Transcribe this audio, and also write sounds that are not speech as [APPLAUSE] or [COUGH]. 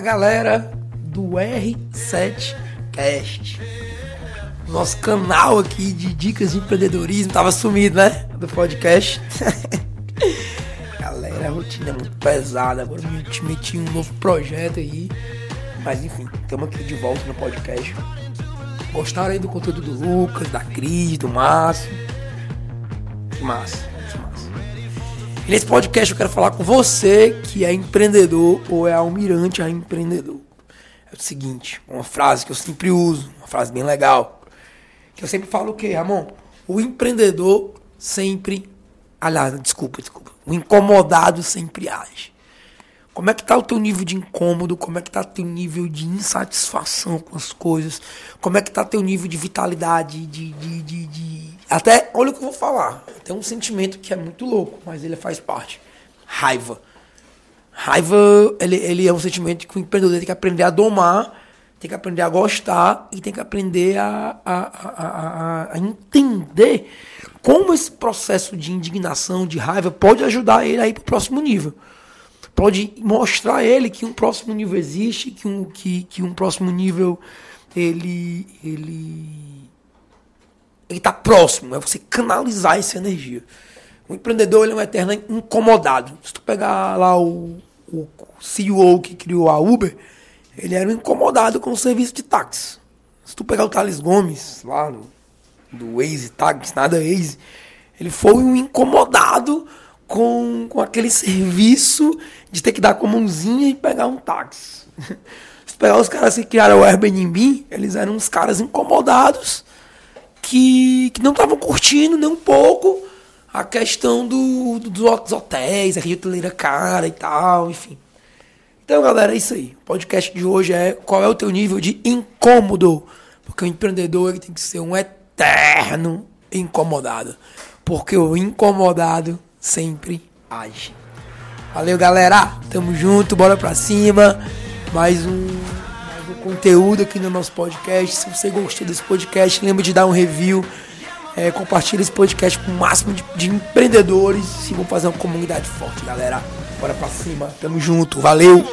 galera do R7Cast. Nosso canal aqui de dicas de empreendedorismo tava sumido, né? Do podcast. [LAUGHS] galera, a rotina é muito pesada. Agora me meti um novo projeto aí. Mas enfim, estamos aqui de volta no podcast. Gostaram aí do conteúdo do Lucas, da Cris, do Márcio? Que massa. E nesse podcast eu quero falar com você que é empreendedor ou é almirante a empreendedor. É o seguinte, uma frase que eu sempre uso, uma frase bem legal. Que eu sempre falo o quê, Ramon? O empreendedor sempre. Aliás, desculpa, desculpa. O incomodado sempre age. Como é que tá o teu nível de incômodo? Como é que tá o teu nível de insatisfação com as coisas? Como é que tá teu nível de vitalidade, de, de, de, de... Até, olha o que eu vou falar. Tem um sentimento que é muito louco, mas ele faz parte. Raiva. Raiva, ele, ele é um sentimento que o empreendedor tem que aprender a domar, tem que aprender a gostar e tem que aprender a, a, a, a, entender como esse processo de indignação, de raiva, pode ajudar ele a ir para o próximo nível pode mostrar a ele que um próximo nível existe, que um, que, que um próximo nível ele ele ele está próximo, é você canalizar essa energia. O empreendedor ele é um eterno incomodado. Se tu pegar lá o, o CEO que criou a Uber, ele era um incomodado com o serviço de táxi. Se tu pegar o Thales Gomes, lá no, do Waze Táxi, nada Waze, ele foi um incomodado com, com aquele serviço de ter que dar com a mãozinha e pegar um táxi. [LAUGHS] Se pegar os caras que criaram o Airbnb, eles eram uns caras incomodados que, que não estavam curtindo nem um pouco a questão do, do, dos hotéis, a hoteleira cara e tal, enfim. Então, galera, é isso aí. O podcast de hoje é qual é o teu nível de incômodo. Porque o empreendedor ele tem que ser um eterno incomodado. Porque o incomodado sempre age. Valeu, galera. Tamo junto, bora pra cima. Mais um, um conteúdo aqui no nosso podcast. Se você gostou desse podcast, lembra de dar um review. É, compartilha esse podcast com o máximo de, de empreendedores. Se vão fazer uma comunidade forte, galera. Bora pra cima. Tamo junto. Valeu.